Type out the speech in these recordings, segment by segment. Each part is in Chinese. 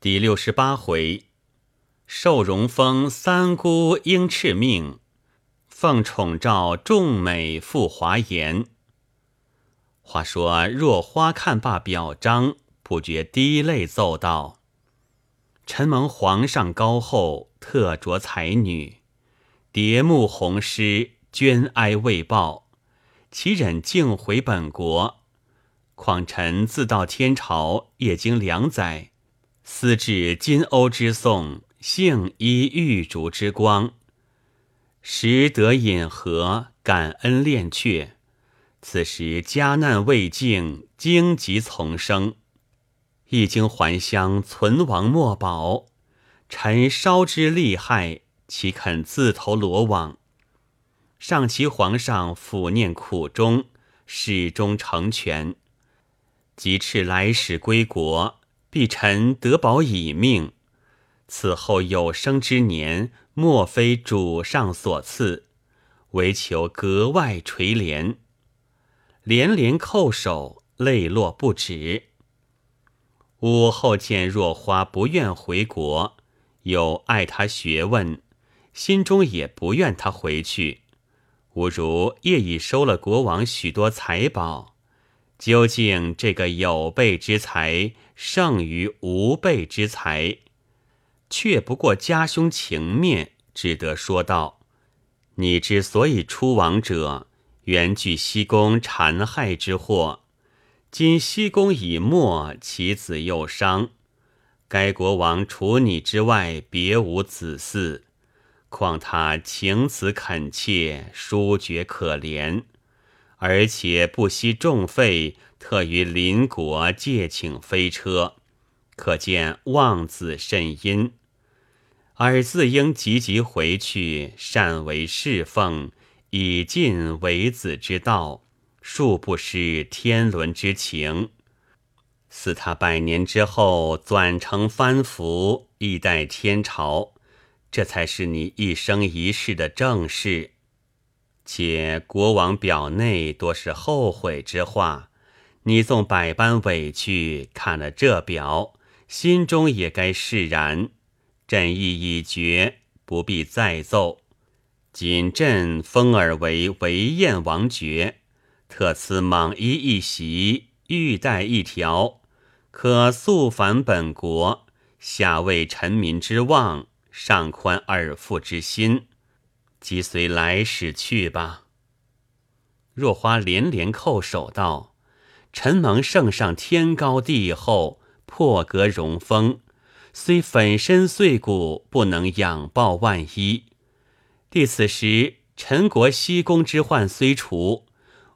第六十八回，受荣封三姑应敕命，奉宠诏众美赴华筵。话说若花看罢表彰，不觉滴泪奏道：“臣蒙皇上高厚，特擢才女，蝶幕红施，捐哀未报，岂忍径回本国？况臣自到天朝，业经两载。”思至金瓯之颂，幸依玉烛之光，时得饮和，感恩恋却。此时家难未尽，荆棘丛生，一经还乡，存亡莫保。臣稍知利害，岂肯自投罗网？上其皇上抚念苦衷，始终成全。即敕来使归国。必臣得保以命，此后有生之年，莫非主上所赐，唯求格外垂怜。连连叩首，泪落不止。武后见若花不愿回国，又爱他学问，心中也不愿他回去。吾如业已收了国王许多财宝。究竟这个有备之财胜于无备之才，却不过家兄情面，只得说道：“你之所以出亡者，原惧西宫残害之祸。今西宫已没，其子又伤，该国王除你之外，别无子嗣。况他情辞恳切，殊觉可怜。”而且不惜重费，特于邻国借请飞车，可见望子甚殷。尔自应急急回去，善为侍奉，以尽为子之道，恕不失天伦之情。似他百年之后转成藩服，以待天朝，这才是你一生一世的正事。且国王表内多是后悔之话，你纵百般委屈，看了这表，心中也该释然。朕意已决，不必再奏。谨朕封尔为维燕王爵，特赐蟒衣一袭，玉带一条，可速返本国，下为臣民之望，上宽尔父之心。即随来使去吧。若花连连叩首道：“臣蒙圣上天高地厚，破格荣封，虽粉身碎骨，不能仰报万一。弟此时陈国西宫之患虽除，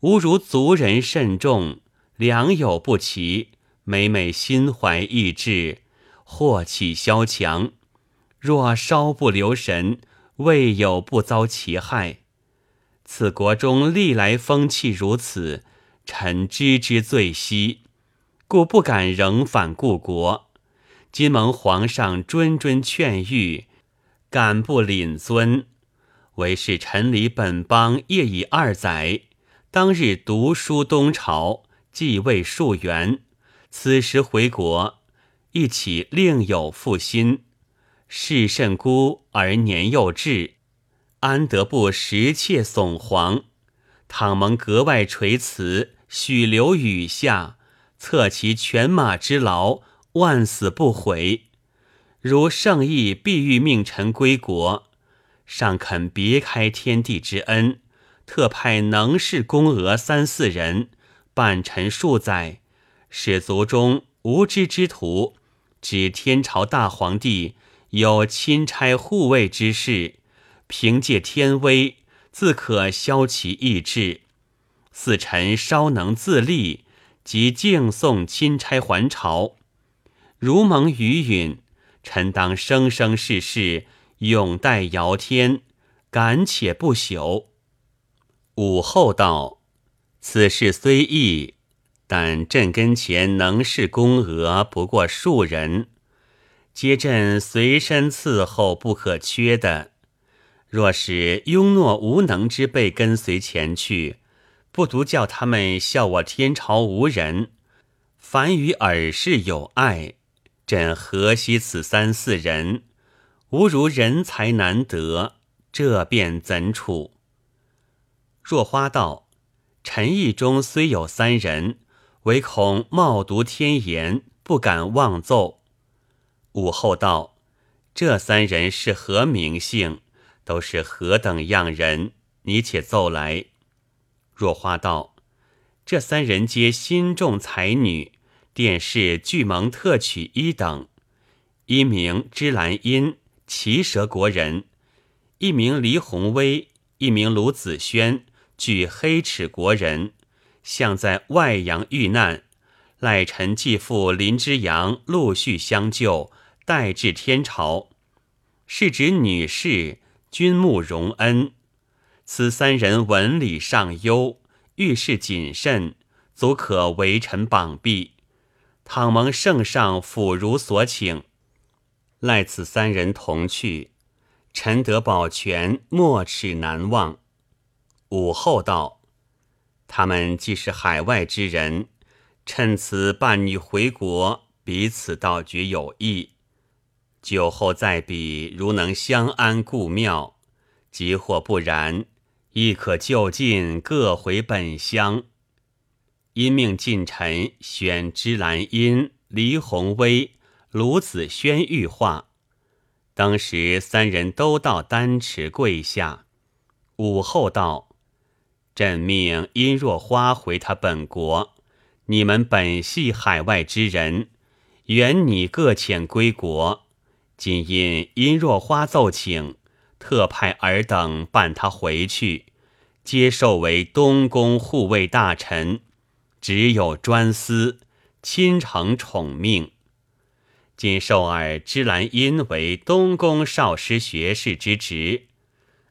吾如族人甚众，良莠不齐，每每心怀异志，祸起萧墙。若稍不留神。”未有不遭其害，此国中历来风气如此，臣知之最悉，故不敢仍返故国。今蒙皇上谆谆劝谕，敢不领尊？唯是臣离本邦业已二载，当日读书东朝，继位数元，此时回国，一起另有负心。事甚孤而年幼稚，安得不食妾悚惶？倘蒙格外垂慈，许留雨下，策其犬马之劳，万死不悔。如圣意必欲命臣归国，尚肯别开天地之恩，特派能士公娥三四人伴臣数载，使族中无知之徒，指天朝大皇帝。有钦差护卫之事，凭借天威，自可消其意志。似臣稍能自立，即敬送钦差还朝。如蒙余允，臣当生生世世永待尧天，敢且不朽。武后道：“此事虽易，但朕跟前能事宫娥不过数人。”皆朕随身伺候不可缺的。若是庸懦无能之辈跟随前去，不独叫他们笑我天朝无人，凡与尔氏有碍，朕何惜此三四人？吾如人才难得，这便怎处？”若花道：“臣意中虽有三人，唯恐冒读天言，不敢妄奏。”武后道：“这三人是何名姓？都是何等样人？你且奏来。”若花道：“这三人皆心重才女，殿试俱蒙特取一等。一名芝兰因，齐蛇国人；一名黎弘威，一名卢子轩。”据黑齿国人，向在外洋遇难，赖臣继父林之阳陆续相救，待至天朝。是指女士，君慕荣恩。此三人文理尚优，遇事谨慎，足可为臣榜弼。倘蒙圣上抚如所请，赖此三人同去，臣得保全，莫齿难忘。武后道：“他们既是海外之人，趁此伴你回国，彼此道绝有益。酒后再比，如能相安故庙；即或不然，亦可就近各回本乡。因命近臣选芝兰因、黎弘威、卢子轩御画。当时三人都到丹池跪下。武后道。”朕命殷若花回他本国，你们本系海外之人，原你各遣归国。今因殷若花奏请，特派尔等伴他回去，接受为东宫护卫大臣，只有专司，亲承宠命。今授尔芝兰因为东宫少师学士之职。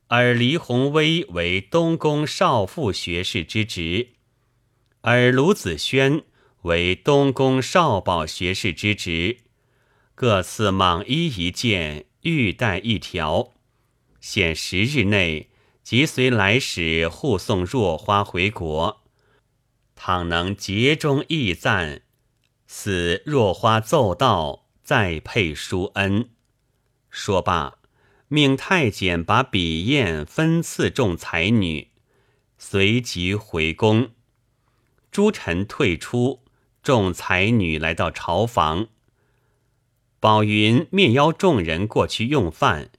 而黎弘威为东宫少傅学士之职，而卢子轩为东宫少保学士之职，各赐蟒衣一件，玉带一条。限十日内即随来使护送若花回国。倘能节中义赞，似若花奏道，再配书恩。说罢。命太监把笔砚分赐众才女，随即回宫。诸臣退出，众才女来到朝房。宝云面邀众人过去用饭，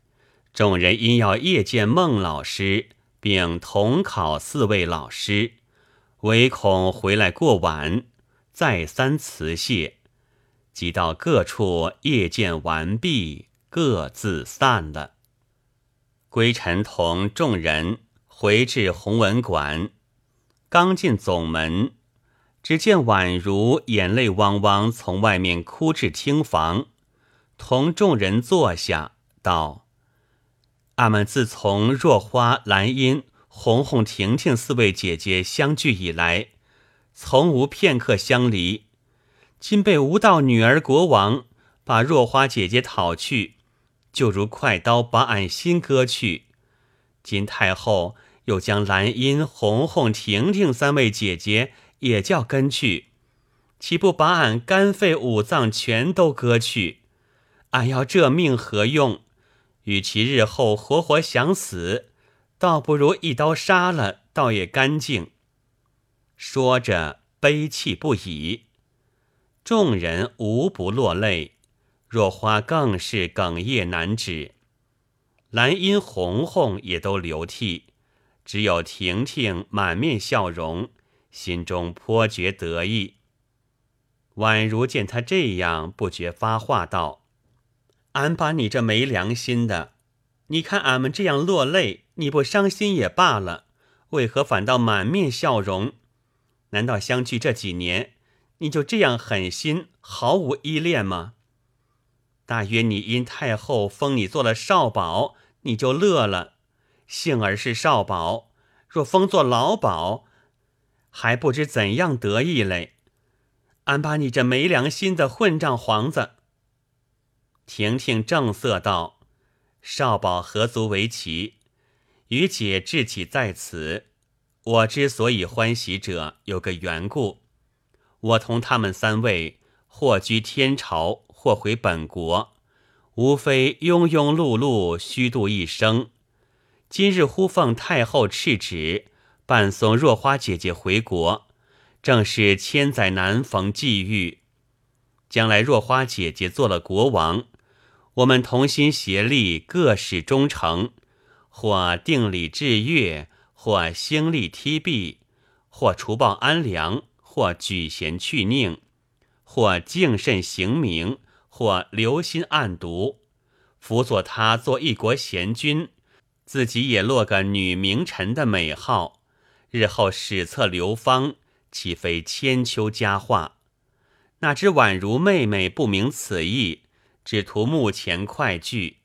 众人因要夜见孟老师，并同考四位老师，唯恐回来过晚，再三辞谢。即到各处夜见完毕，各自散了。归臣同众人回至弘文馆，刚进总门，只见宛如眼泪汪汪从外面哭至厅房，同众人坐下，道：“俺们自从若花、兰英、红红、婷婷四位姐姐相聚以来，从无片刻相离。今被无道女儿国王把若花姐姐讨去。”就如快刀把俺心割去，今太后又将兰英、红红、婷婷三位姐姐也叫跟去，岂不把俺肝肺五脏全都割去？俺要这命何用？与其日后活活想死，倒不如一刀杀了，倒也干净。说着悲泣不已，众人无不落泪。若花更是哽咽难止，兰因、红红也都流涕，只有婷婷满面笑容，心中颇觉得意。宛如见他这样，不觉发话道：“俺把你这没良心的，你看俺们这样落泪，你不伤心也罢了，为何反倒满面笑容？难道相聚这几年，你就这样狠心，毫无依恋吗？”大约你因太后封你做了少保，你就乐了；幸而是少保，若封做老保，还不知怎样得意嘞。俺把你这没良心的混账皇子！婷婷正色道：“少保何足为奇？于姐志气在此。我之所以欢喜者，有个缘故。我同他们三位，或居天朝。”或回本国，无非庸庸碌碌，虚度一生。今日忽奉太后敕旨，伴送若花姐姐回国，正是千载难逢际遇。将来若花姐姐做了国王，我们同心协力，各使忠诚，或定礼制乐，或兴利梯币，或除暴安良，或举贤去佞。或敬慎行名，或留心暗读，辅佐他做一国贤君，自己也落个女名臣的美号，日后史册流芳，岂非千秋佳话？哪知宛如妹妹不明此意，只图目前快聚。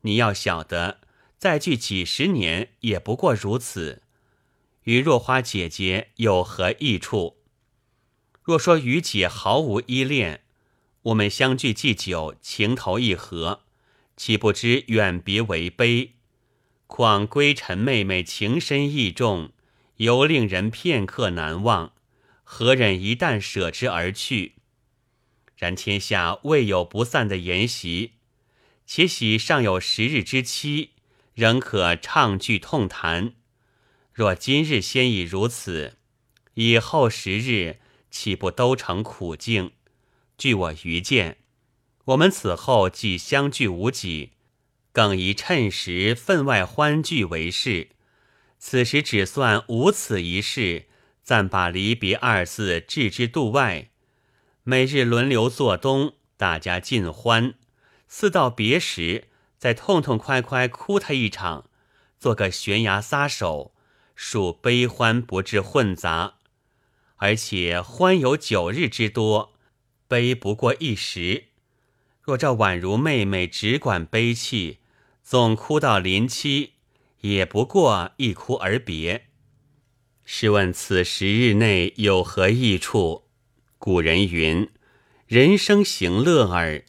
你要晓得，再聚几十年，也不过如此，与若花姐姐有何益处？若说与姐毫无依恋，我们相聚既久，情投意合，岂不知远别为悲？况归尘妹妹情深意重，犹令人片刻难忘，何忍一旦舍之而去？然天下未有不散的筵席，且喜尚有十日之期，仍可畅聚痛谈。若今日先已如此，以后十日。岂不都成苦境？据我愚见，我们此后既相聚无几，更宜趁时分外欢聚为是。此时只算无此一事，暂把离别二字置之度外。每日轮流做东，大家尽欢。似道别时，再痛痛快快哭他一场，做个悬崖撒手，数悲欢不致混杂。而且欢有九日之多，悲不过一时。若这宛如妹妹只管悲泣，总哭到临期，也不过一哭而别。试问此十日内有何益处？古人云：“人生行乐耳。”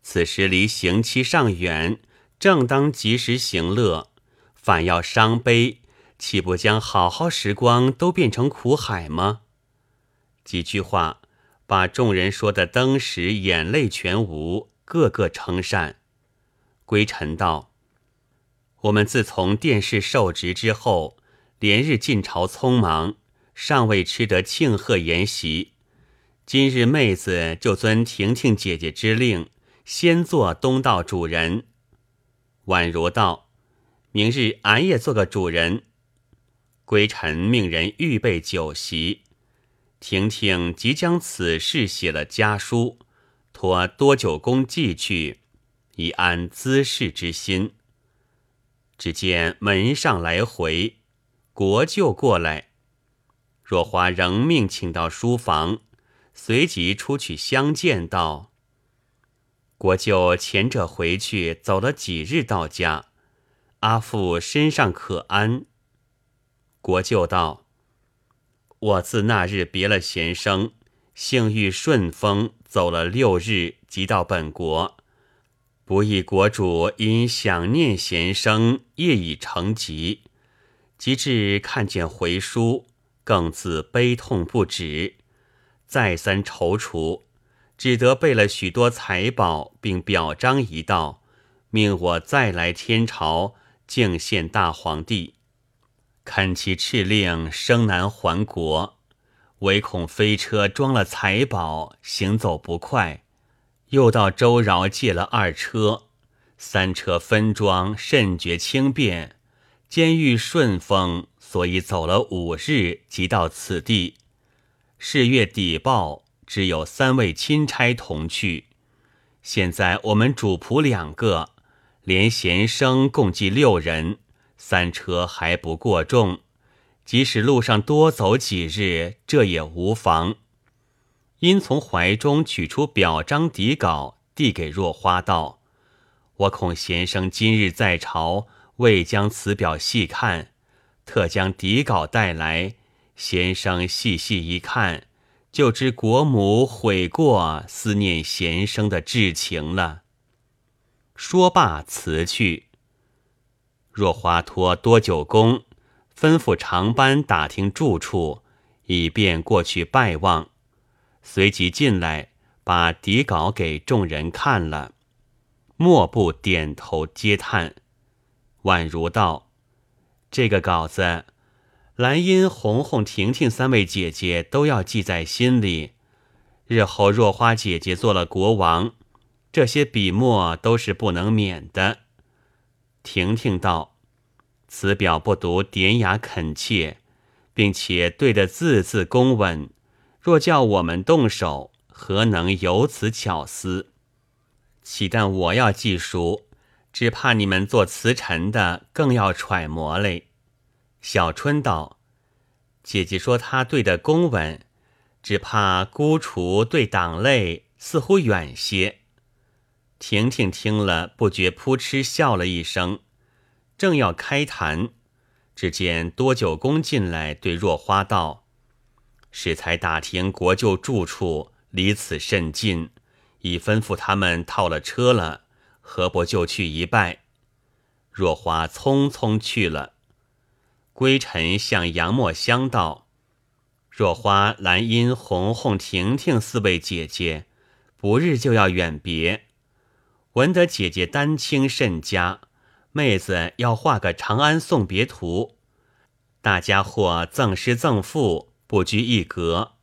此时离行期尚远，正当及时行乐，反要伤悲，岂不将好好时光都变成苦海吗？几句话，把众人说的登时眼泪全无，个个称善。归尘道：“我们自从殿试受职之后，连日进朝匆忙，尚未吃得庆贺筵席。今日妹子就遵婷婷姐姐之令，先做东道主人。”宛如道：“明日俺也做个主人。”归尘命人预备酒席。婷婷即将此事写了家书，托多九公寄去，以安滋事之心。只见门上来回，国舅过来，若花仍命请到书房，随即出去相见，道：“国舅前者回去走了几日，到家，阿父身上可安？”国舅道。我自那日别了贤生，幸遇顺风，走了六日，即到本国。不意国主因想念贤生，夜已成疾。及至看见回书，更自悲痛不止，再三踌躇，只得备了许多财宝，并表彰一道，命我再来天朝敬献大皇帝。看其敕令，生难还国，唯恐飞车装了财宝，行走不快。又到周饶借了二车，三车分装，甚觉轻便。兼遇顺风，所以走了五日，即到此地。是月底报，只有三位钦差同去。现在我们主仆两个，连贤生共计六人。三车还不过重，即使路上多走几日，这也无妨。因从怀中取出表彰底稿，递给若花道：“我恐贤生今日在朝，未将此表细看，特将底稿带来。先生细细一看，就知国母悔过，思念贤生的至情了。”说罢辞去。若花托多九公吩咐长班打听住处，以便过去拜望。随即进来，把底稿给众人看了，莫不点头嗟叹。宛如道：“这个稿子，兰因、红红、婷婷三位姐姐都要记在心里。日后若花姐姐做了国王，这些笔墨都是不能免的。”婷婷道：“此表不独典雅恳切，并且对得字字公稳。若叫我们动手，何能有此巧思？岂但我要记熟。”只怕你们做词臣的更要揣摩嘞。小春道：“姐姐说她对的公文，只怕孤雏对党类似乎远些。”婷婷听了，不觉扑哧笑了一声，正要开谈，只见多九公进来，对若花道：“适才打听国舅住处，离此甚近，已吩咐他们套了车了。”何不就去一拜？若花匆匆去了。归尘向杨墨香道：“若花、兰因、红红、婷婷四位姐姐，不日就要远别。闻得姐姐丹青甚佳，妹子要画个长安送别图。大家或赠诗赠赋，不拘一格。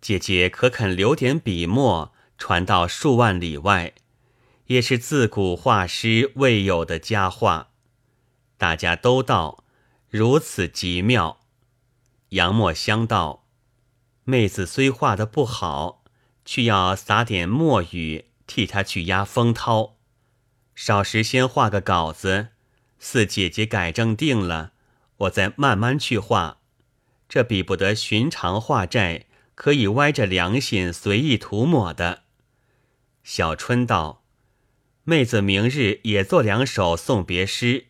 姐姐可肯留点笔墨，传到数万里外？”也是自古画师未有的佳话，大家都道如此极妙。杨墨香道：“妹子虽画的不好，却要撒点墨雨，替她去压风涛。少时先画个稿子，四姐姐改正定了，我再慢慢去画。这比不得寻常画债，可以歪着良心随意涂抹的。”小春道。妹子明日也做两首送别诗，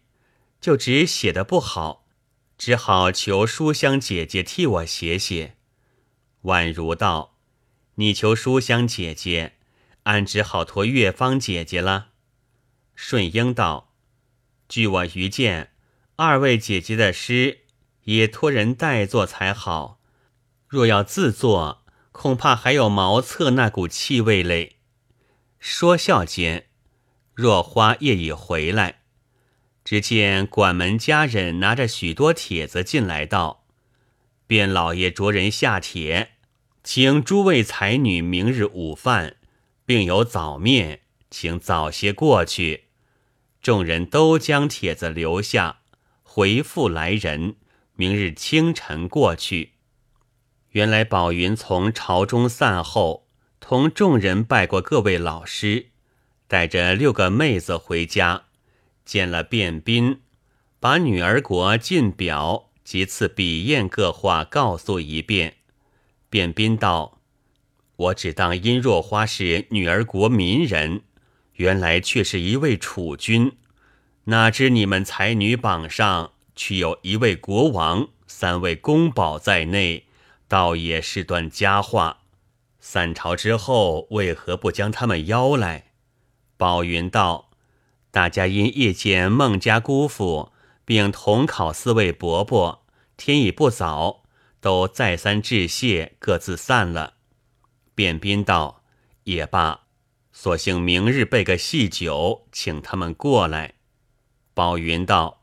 就只写的不好，只好求书香姐姐替我写写。宛如道：“你求书香姐姐，俺只好托月芳姐姐了。”顺英道：“据我愚见，二位姐姐的诗也托人代作才好。若要自作，恐怕还有茅厕那股气味嘞。”说笑间。若花夜已回来，只见管门家人拿着许多帖子进来，道：“卞老爷着人下帖，请诸位才女明日午饭，并有早面，请早些过去。”众人都将帖子留下，回复来人，明日清晨过去。原来宝云从朝中散后，同众人拜过各位老师。带着六个妹子回家，见了卞斌，把女儿国进表及次笔砚各话告诉一遍。卞斌道：“我只当殷若花是女儿国民人，原来却是一位储君。哪知你们才女榜上却有一位国王、三位宫保在内，倒也是段佳话。散朝之后，为何不将他们邀来？”宝云道：“大家因夜见孟家姑父，并同考四位伯伯，天已不早，都再三致谢，各自散了。”卞斌道：“也罢，索性明日备个细酒，请他们过来。”宝云道：“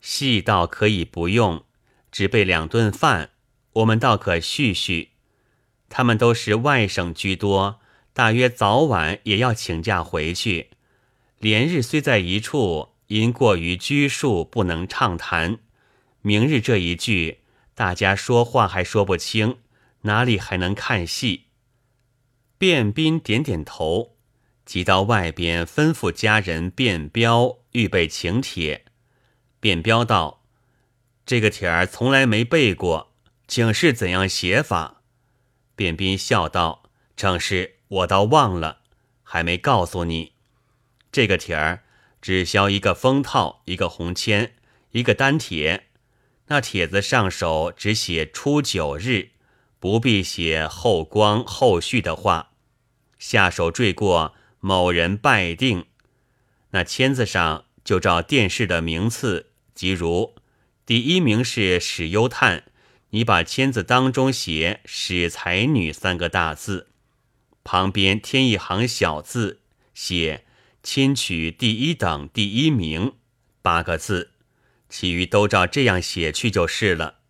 细倒可以不用，只备两顿饭，我们倒可叙叙。他们都是外省居多。”大约早晚也要请假回去，连日虽在一处，因过于拘束，不能畅谈。明日这一句，大家说话还说不清，哪里还能看戏？卞斌点点头，即到外边吩咐家人卞彪预备请帖。卞彪道：“这个帖儿从来没背过，请示怎样写法？”卞斌笑道：“正是。”我倒忘了，还没告诉你，这个帖儿只销一个封套，一个红签，一个单帖。那帖子上手只写初九日，不必写后光后续的话。下手坠过某人拜定，那签子上就照殿试的名次，即如第一名是史幽探，你把签子当中写史才女三个大字。旁边添一行小字，写“亲取第一等第一名”八个字，其余都照这样写去就是了。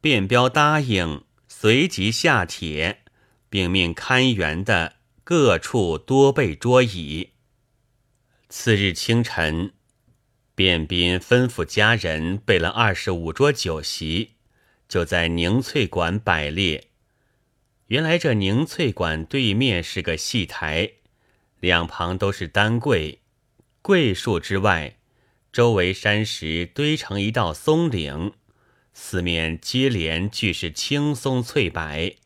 卞彪答应，随即下帖，并命看园的各处多备桌椅。次日清晨，卞斌吩咐家人备了二十五桌酒席，就在凝翠馆摆列。原来这凝翠馆对面是个戏台，两旁都是丹桂，桂树之外，周围山石堆成一道松岭。四面接连俱是青松翠柏，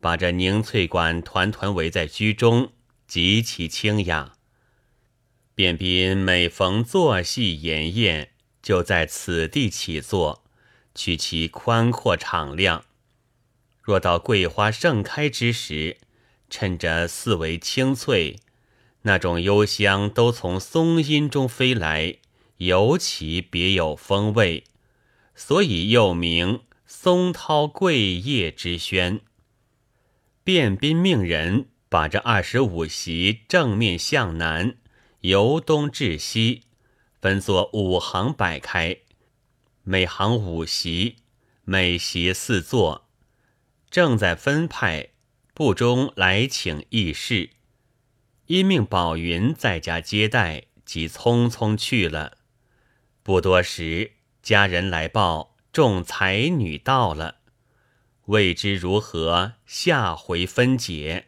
把这凝翠馆团团围在居中，极其清雅。卞斌每逢坐戏筵宴，就在此地起坐，取其宽阔敞亮。若到桂花盛开之时，趁着四围青翠，那种幽香都从松阴中飞来，尤其别有风味。所以又名松涛桂叶之轩。卞斌命人把这二十五席正面向南，由东至西，分作五行摆开，每行五席，每席四座。正在分派，部中来请议事，因命宝云在家接待，即匆匆去了。不多时。家人来报，众才女到了，未知如何，下回分解。